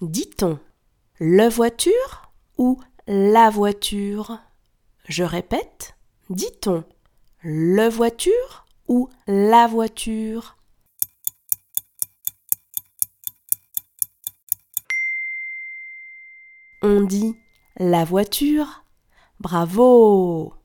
Dit-on le voiture ou la voiture? Je répète, dit-on le voiture ou la voiture? On dit la voiture. Bravo!